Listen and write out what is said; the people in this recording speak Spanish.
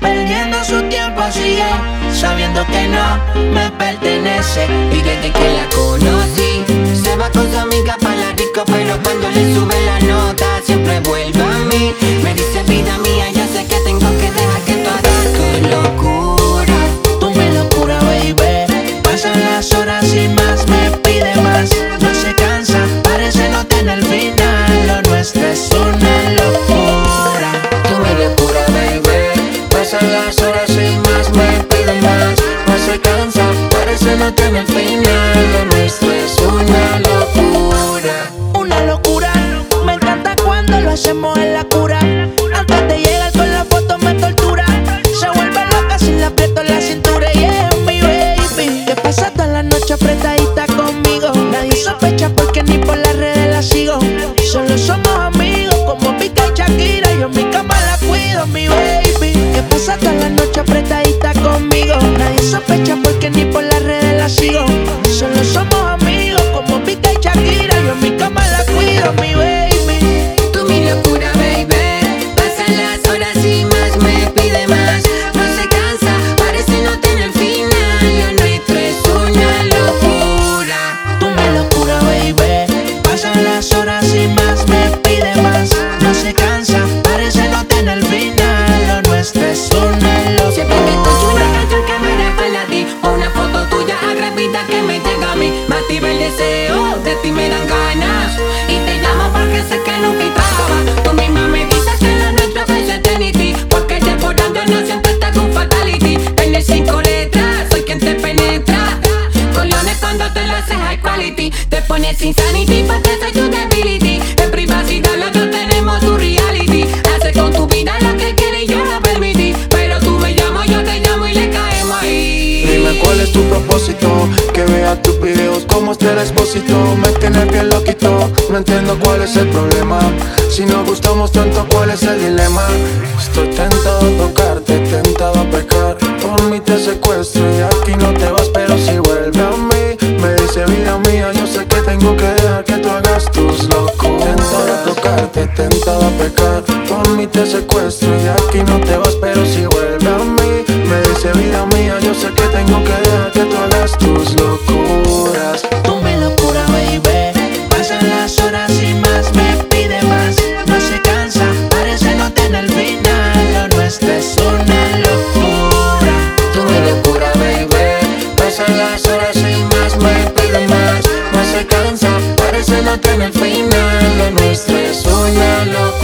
Perdiendo su tiempo sigue Sabiendo que no me pertenece. Y desde que la conocí Se va con su amiga para la disco Pero cuando le sube la nota Siempre vuelve parece no tener final Lo nuestro es una locura Una locura, me encanta cuando lo hacemos en la cura. Antes de llegar con la foto me tortura. Se vuelve loca si le aprieto la cintura y es mi baby. Que pasa toda la noche apretadita conmigo. Nadie sospecha porque ni por las redes la sigo. Solo somos amigos como Pica y Shakira. Yo en mi cama la cuido, mi baby. Que pasa toda la noche apretadita conmigo. Nadie sospecha porque ni por la sigo. Insanity soy tu debility En privacidad los dos tenemos tu reality. Hace con tu vida lo que quieres y yo lo permití. Pero tú me llamas, yo te llamo y le caemos ahí. Dime cuál es tu propósito. Que vea tus videos como este expósito. Me tiene bien loquito No entiendo cuál es el problema. Si nos gustamos tanto cuál es el dilema Estoy tentado a tocarte, tentado a pecar. Por mí te secuestro y aquí no te vas Pero si vuelve tentado a pecar Por mí te secuestro y aquí no te vas Pero si vuelve a mí Me dice vida mía Yo sé que tengo que dejar que tú hagas tus locuras Tú mi locura, baby. Pasan las horas y más me pide más. No se cansa, parece no tener final. Lo nuestro es una locura. Tú mi locura, baby Pasan las horas y más me pide más No se cansa, parece no tener fe lo nuestro es, soñalo.